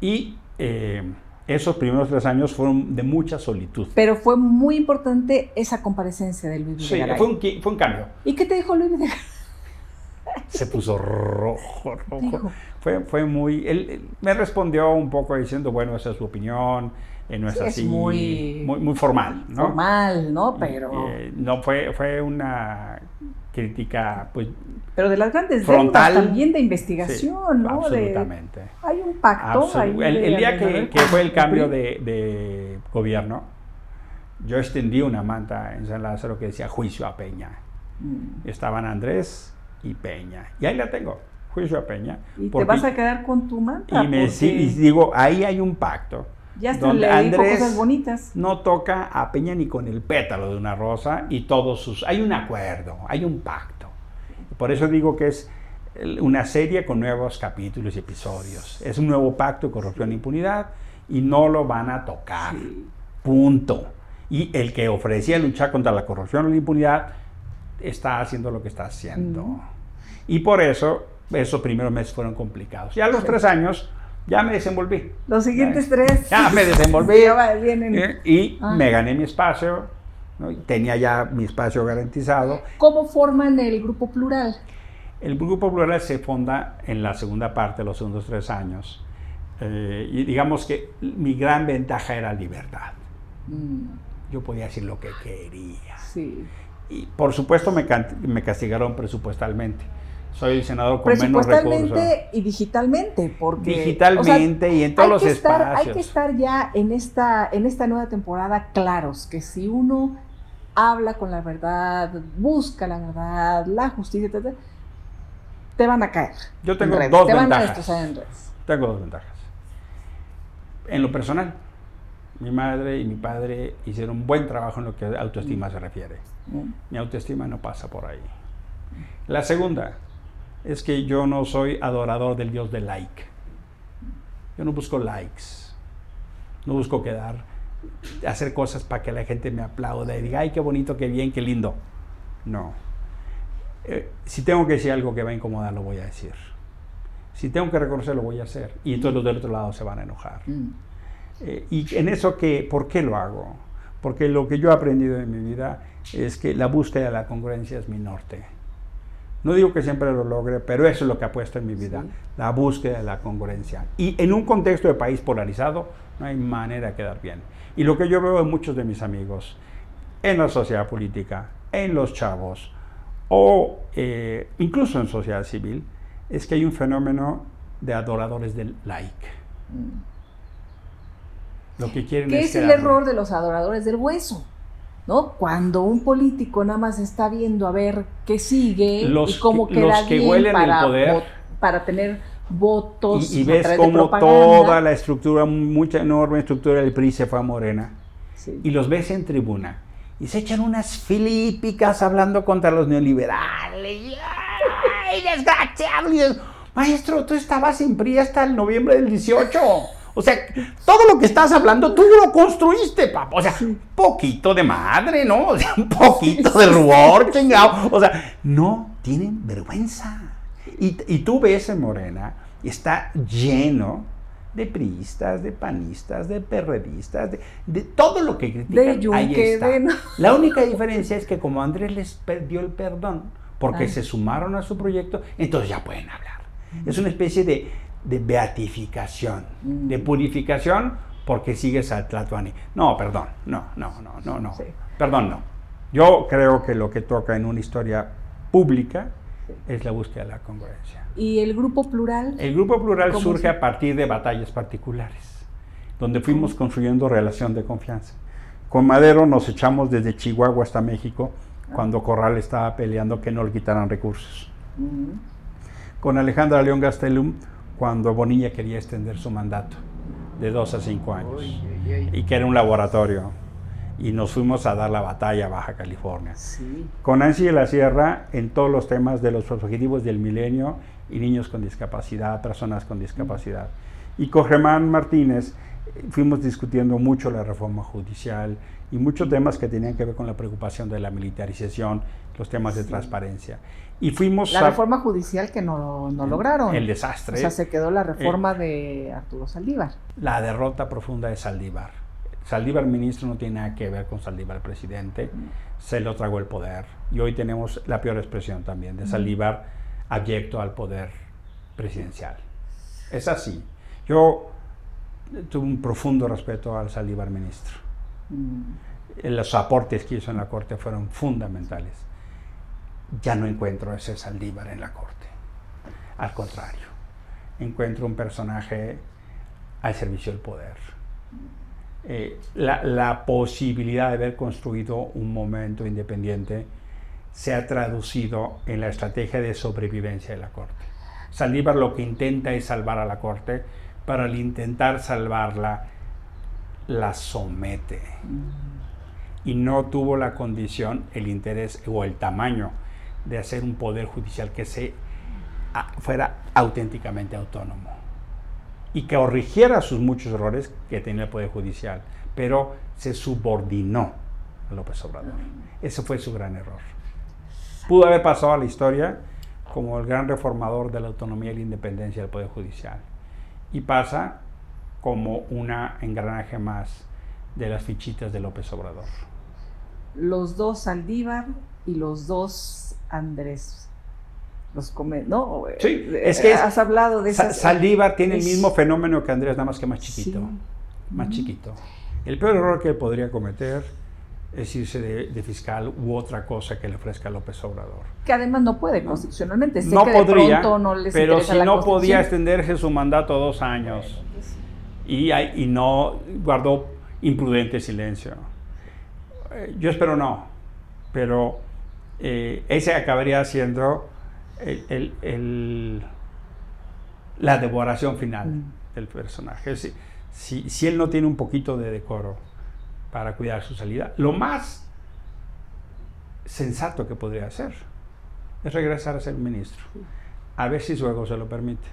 Y eh, esos primeros tres años fueron de mucha solitud. Pero fue muy importante esa comparecencia de Luis Videgaray. Sí, fue un, fue un cambio. ¿Y qué te dijo Luis Videgaray? Se puso rojo, rojo. Fue, fue muy... Él, me respondió un poco diciendo, bueno, esa es su opinión, eh, no es así. Muy, muy, muy, formal, ¿no? Formal, ¿no? Pero... Eh, no, fue, fue una crítica, pues. Pero de las grandes frontal, también de investigación, ¿no? Absolutamente. hay un pacto. el, día que, fue el cambio de, gobierno, yo extendí una manta en San Lázaro que decía juicio a Peña. Mm. Estaban Andrés y Peña. Y ahí la tengo, juicio a Peña. ¿Y te vas a quedar con tu manta? Y, me, y digo, ahí hay un pacto ya hasta le Andrés cosas bonitas. No toca a Peña ni con el pétalo de una rosa y todos sus. Hay un acuerdo, hay un pacto. Por eso digo que es una serie con nuevos capítulos y episodios. Es un nuevo pacto de corrupción e impunidad y no lo van a tocar. Punto. Y el que ofrecía luchar contra la corrupción o la impunidad está haciendo lo que está haciendo. Y por eso esos primeros meses fueron complicados. Ya a los tres años ya me desenvolví. Los siguientes tres. Ya me desenvolví. Eh, y ah. me gané mi espacio. Tenía ya mi espacio garantizado. ¿Cómo forman el grupo plural? El grupo plural se fonda en la segunda parte, los segundos tres años. Eh, y digamos que mi gran ventaja era libertad. Mm. Yo podía decir lo que quería. Sí. Y por supuesto me, me castigaron presupuestalmente soy el senador con menos recursos. y digitalmente, porque... Digitalmente y en todos los espacios. Hay que estar ya en esta, en esta nueva temporada claros, que si uno habla con la verdad, busca la verdad, la justicia, te van a caer. Yo tengo dos ventajas. Tengo dos ventajas. En lo personal, mi madre y mi padre hicieron un buen trabajo en lo que autoestima se refiere. Mm. Mi autoestima no pasa por ahí. La segunda, es que yo no soy adorador del Dios de like. Yo no busco likes. No busco quedar, hacer cosas para que la gente me aplaude y diga, ay, qué bonito, qué bien, qué lindo. No. Eh, si tengo que decir algo que va a incomodar, lo voy a decir. Si tengo que reconocer, lo voy a hacer. Y entonces los del otro lado se van a enojar. Mm. Eh, y en eso, que, ¿por qué lo hago? Porque lo que yo he aprendido en mi vida es que la búsqueda de la congruencia es mi norte. No digo que siempre lo logre, pero eso es lo que ha puesto en mi vida, la búsqueda de la congruencia. Y en un contexto de país polarizado, no hay manera de quedar bien. Y lo que yo veo en muchos de mis amigos, en la sociedad política, en los chavos, o eh, incluso en sociedad civil, es que hay un fenómeno de adoradores del like. Mm. Lo que quieren ¿Qué es, el error de los adoradores del hueso? ¿No? Cuando un político nada más está viendo a ver qué sigue y cómo queda que bien para, poder, para tener votos. Y, ves como toda la estructura, mucha enorme estructura del PRI se fue a Morena. Y los ves en tribuna. Y se echan unas filípicas hablando contra los neoliberales. ¡Ay, desgraciado! Maestro, tú estabas en PRI hasta el noviembre del 18. O sea, todo lo que estás hablando tú lo construiste, papá. O sea, un poquito de madre, ¿no? O sea, un poquito de rubor, chingado. O sea, no tienen vergüenza. Y, y tú ves en Morena, está lleno de priistas, de panistas, de perredistas, de, todo lo que critican. De ahí está. La única diferencia es que como Andrés les perdió el perdón, porque se sumaron a su proyecto, entonces ya pueden hablar. Es una especie de, de beatificación, de mm. purificación, porque sigues al Tlatuani. No, perdón, no, no, no, no, no. Perdón, no. Yo creo que lo que toca en una historia pública es la búsqueda de la congruencia. ¿Y el grupo plural? El grupo plural surge a partir de batallas particulares, donde fuimos construyendo relación de confianza. Con Madero nos echamos desde Chihuahua hasta México, ah. cuando Corral estaba peleando que no le quitaran recursos. Con Alejandra León Gastelum cuando Bonilla quería extender su mandato de dos a cinco años y que era un laboratorio. Y nos fuimos a dar la batalla a Baja California. Con Nancy de la Sierra en todos los temas de los objetivos del milenio y niños con discapacidad, personas con discapacidad. Y con Germán Martínez eh, fuimos discutiendo mucho la reforma judicial y muchos temas que tenían que ver con la preocupación de la militarización, los temas de transparencia. Y fuimos la reforma judicial que no, no, lograron. El desastre. O sea, se quedó la reforma de Arturo Saldívar. La derrota profunda de Saldívar. Saldívar ministro no tiene nada que ver con Saldívar presidente. Se lo tragó el poder. Y hoy tenemos la peor expresión también de Saldívar abyecto al poder presidencial. Es así. Yo tuve un profundo respeto al Saldívar ministro. Los aportes que hizo en la corte fueron fundamentales ya no encuentro ese Saldívar en la corte. Al contrario, encuentro un personaje al servicio del poder. Eh, la, posibilidad de haber construido un momento independiente se ha traducido en la estrategia de sobrevivencia de la Corte. Saldívar lo que intenta es salvar a la Corte, para al intentar salvarla, la somete. Y no tuvo la condición, el interés o el tamaño de hacer un poder judicial que se, fuera auténticamente autónomo y que corrigiera sus muchos errores que tenía el Poder Judicial, pero se subordinó a López Obrador. Ese fue su gran error. Pudo haber pasado a la historia como el gran reformador de la autonomía y la independencia del Poder Judicial. Y pasa como una engranaje más de las fichitas de López Obrador. Los dos Saldívar y los dos Andrés los come, ¿no? Sí, es que has hablado de eso. Saldívar tiene el mismo fenómeno que Andrés, nada más que más chiquito. Más chiquito. El peor error que podría cometer es irse de, fiscal u otra cosa que le ofrezca López Obrador. Que además no puede constitucionalmente. no podría, pero si no podía extenderse su mandato a dos años y, y no guardó imprudente silencio. Eh, yo espero no, pero eh, ese acabaría siendo la devoración final mm. del personaje. Si, si, él no tiene un poquito de decoro para cuidar su salida, lo más sensato que podría hacer es regresar a ser ministro, a ver si su ego se lo permite.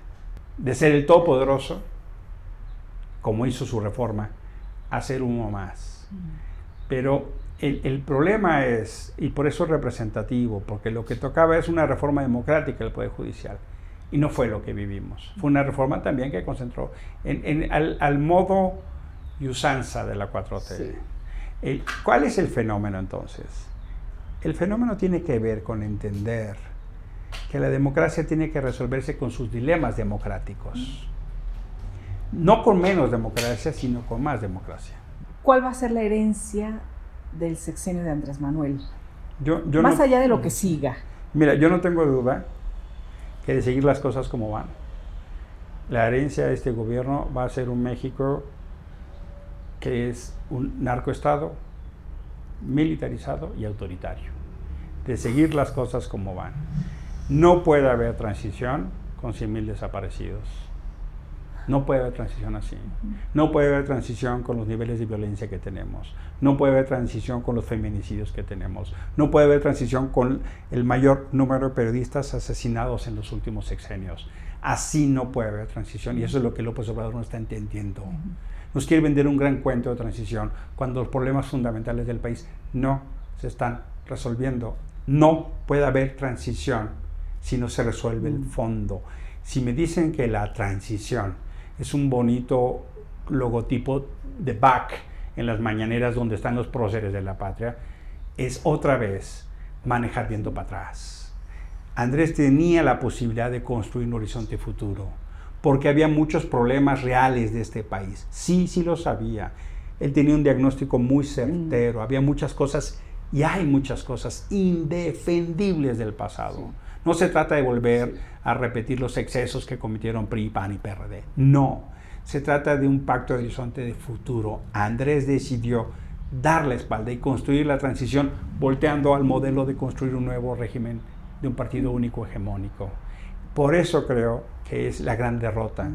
De ser el todopoderoso, como hizo su reforma, a ser uno más. Mm. Pero el, problema es, y por eso es representativo, porque lo que tocaba es una reforma democrática del Poder Judicial. Y no fue lo que vivimos. Fue una reforma también que concentró en, al, modo y usanza de la 4T. ¿Cuál es el fenómeno entonces? El fenómeno tiene que ver con entender que la democracia tiene que resolverse con sus dilemas democráticos. No con menos democracia, sino con más democracia. ¿Cuál va a ser la herencia del sexenio de Andrés Manuel? más allá de lo que siga. Mira, yo no tengo duda que de seguir las cosas como van. La herencia de este gobierno va a ser un México que es un narcoestado militarizado y autoritario. De seguir las cosas como van. No puede haber transición con 100.000 desaparecidos. No puede haber transición así. No puede haber transición con los niveles de violencia que tenemos. No puede haber transición con los feminicidios que tenemos. No puede haber transición con el mayor número de periodistas asesinados en los últimos sexenios. Así no puede haber transición y eso es lo que López Obrador no está entendiendo. Nos quiere vender un gran cuento de transición cuando los problemas fundamentales del país no se están resolviendo. No puede haber transición si no se resuelve el mm. fondo. Si me dicen que la transición es un bonito logotipo de back en las mañaneras donde están los próceres de la patria, es otra vez manejar viendo para atrás. Andrés tenía la posibilidad de construir un horizonte futuro, porque había muchos problemas reales de este país. Sí, sí lo sabía. Él tenía un diagnóstico muy certero, había muchas cosas y hay muchas cosas indefendibles del pasado. No se trata de volver a repetir los excesos que cometieron PRI, PAN y PRD. No, se trata de un pacto de horizonte de futuro. Andrés decidió dar la espalda y construir la transición volteando al modelo de construir un nuevo régimen de un partido único hegemónico. Por eso creo que es la gran derrota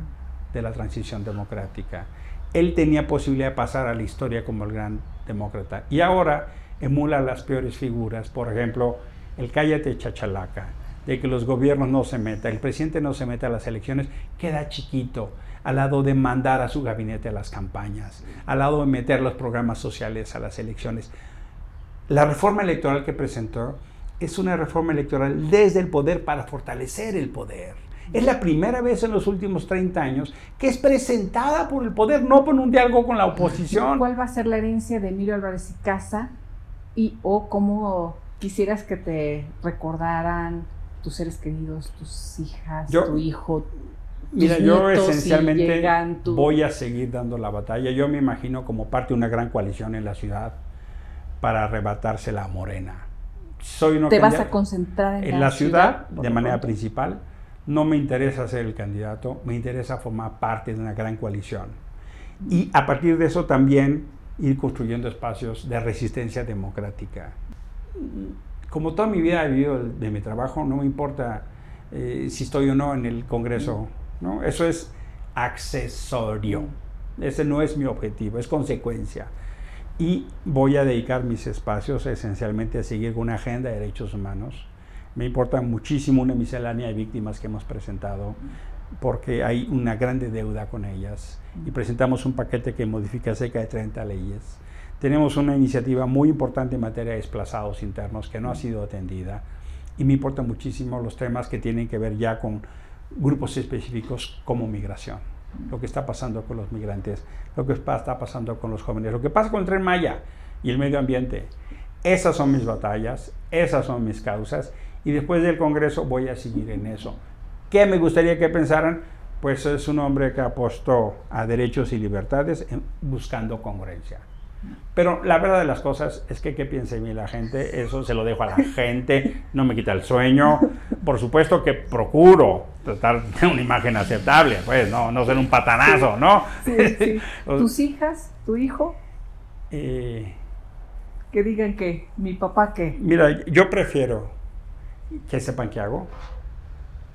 de la transición democrática. Él tenía posibilidad de pasar a la historia como el gran demócrata y ahora emula las peores figuras, por ejemplo, el cállate chachalaca, de que los gobiernos no se metan, el presidente no se meta a las elecciones, queda chiquito al lado de mandar a su gabinete a las campañas, al lado de meter los programas sociales a las elecciones. La reforma electoral que presentó es una reforma electoral desde el poder para fortalecer el poder. Es la primera vez en los últimos 30 años que es presentada por el poder, no por un diálogo con la oposición. ¿Cuál va a ser la herencia de Emilio Álvarez y Casa? Y o cómo quisieras que te recordaran tus seres queridos, tus hijas, tu hijo. Mira, yo esencialmente voy a seguir dando la batalla. Yo me imagino como parte de una gran coalición en la ciudad para arrebatársela a Morena. Soy ¿Te vas a concentrar en, la, ciudad, de manera principal? No me interesa ser el candidato, me interesa formar parte de una gran coalición. Y a partir de eso también ir construyendo espacios de resistencia democrática como toda mi vida he vivido de mi trabajo, no me importa eh, si estoy o no en el Congreso, ¿no? Eso es accesorio. Ese no es mi objetivo, es consecuencia. Y voy a dedicar mis espacios esencialmente a seguir una agenda de derechos humanos. Me importa muchísimo una miscelánea de víctimas que hemos presentado porque hay una grande deuda con ellas y presentamos un paquete que modifica cerca de 30 leyes tenemos una iniciativa muy importante en materia de desplazados internos que no ha sido atendida y me importan muchísimo los temas que tienen que ver ya con grupos específicos como migración, lo que está pasando con los migrantes, lo que está pasando con los jóvenes, lo que pasa con el tren Maya y el medio ambiente. Esas son mis batallas, esas son mis causas y después del Congreso voy a seguir en eso. ¿Qué me gustaría que pensaran? Pues es un hombre que apostó a derechos y libertades buscando congruencia. Pero la verdad de las cosas es que qué piensa de mí la gente, eso se lo dejo a la gente, no me quita el sueño. Por supuesto que procuro tratar de una imagen aceptable, pues no, no ser un patanazo, ¿no? ¿Tus hijas, tu hijo? Eh, que digan que mi papá qué. Mira, yo prefiero que sepan qué hago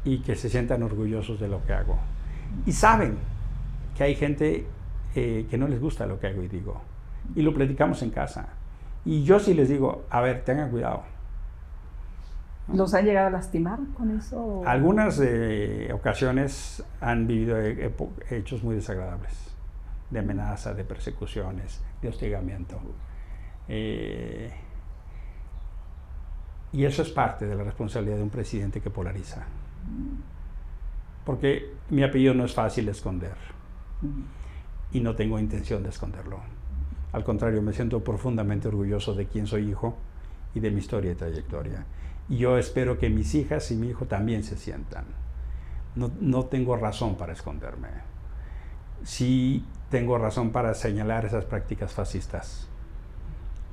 y que se sientan orgullosos de lo que hago. Y saben que hay gente eh, que no les gusta lo que hago y digo y lo platicamos en casa. Y yo sí les digo, a ver, tengan cuidado. ¿Los han llegado a lastimar con eso? Algunas eh, ocasiones han vivido eh, hechos muy desagradables, de amenaza, de persecuciones, de hostigamiento. Eh, y eso es parte de la responsabilidad de un presidente que polariza. Porque mi apellido no es fácil de esconder. Y no tengo intención de esconderlo. Al contrario, me siento profundamente orgulloso de quién soy hijo y de mi historia y trayectoria. Y yo espero que mis hijas y mi hijo también se sientan. No, no tengo razón para esconderme. Sí tengo razón para señalar esas prácticas fascistas.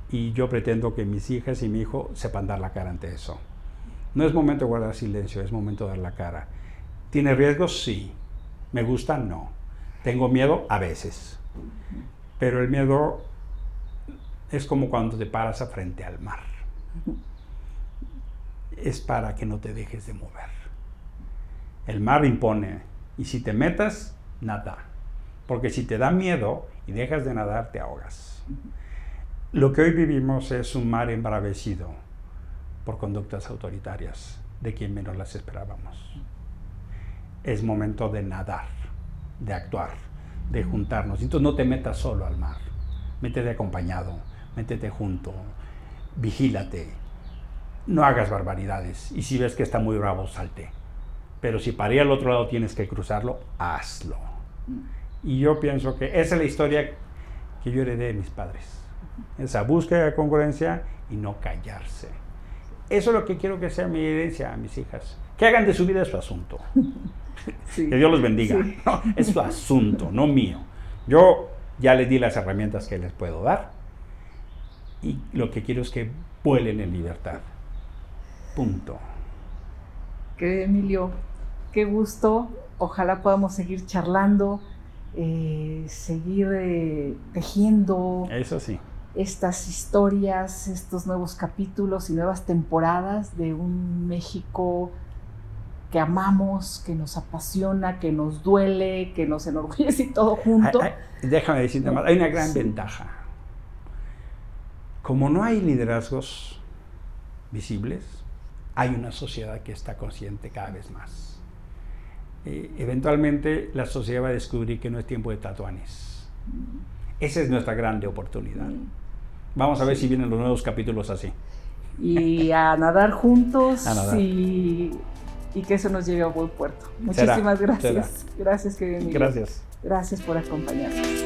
Y yo pretendo que mis hijas y mi hijo sepan dar la cara ante eso. No es momento de guardar silencio, es momento de dar la cara. ¿Tiene riesgos? Sí. ¿Me gusta? No. ¿Tengo miedo? A veces. Pero el miedo es como cuando te paras a frente al mar. Es para que no te dejes de mover. El mar impone. Y si te metas, nada. Porque si te da miedo y dejas de nadar, te ahogas. Lo que hoy vivimos es un mar embravecido por conductas autoritarias de quien menos las esperábamos. Es momento de nadar, de actuar, de juntarnos. Entonces no te metas solo al mar, métete acompañado, métete junto, vigílate, no hagas barbaridades y si ves que está muy bravo, salte. Pero si para ir al otro lado tienes que cruzarlo, hazlo. Y yo pienso que esa es la historia que yo heredé de mis padres. Esa búsqueda de congruencia y no callarse. Eso es lo que quiero que sea mi herencia a mis hijas. Que hagan de su vida su asunto. Que Dios los bendiga. es su asunto, no mío. Yo ya les di las herramientas que les puedo dar y lo que quiero es que vuelen en libertad. Punto. Que Emilio, qué gusto. Ojalá podamos seguir charlando, eh, seguir eh, tejiendo. Eso sí estas historias, estos nuevos capítulos y nuevas temporadas de un México que amamos, que nos apasiona, que nos duele, que nos enorgullece y todo junto. déjame decirte más, hay una gran ventaja. Como no hay liderazgos visibles, hay una sociedad que está consciente cada vez más. Eh, eventualmente la sociedad va a descubrir que no es tiempo de tatuanes. Esa es nuestra grande oportunidad. Vamos a ver si vienen los nuevos capítulos así. Y a nadar juntos Y, que eso nos lleve a buen puerto. Muchísimas gracias. Gracias, que Gracias. Gracias por acompañarnos.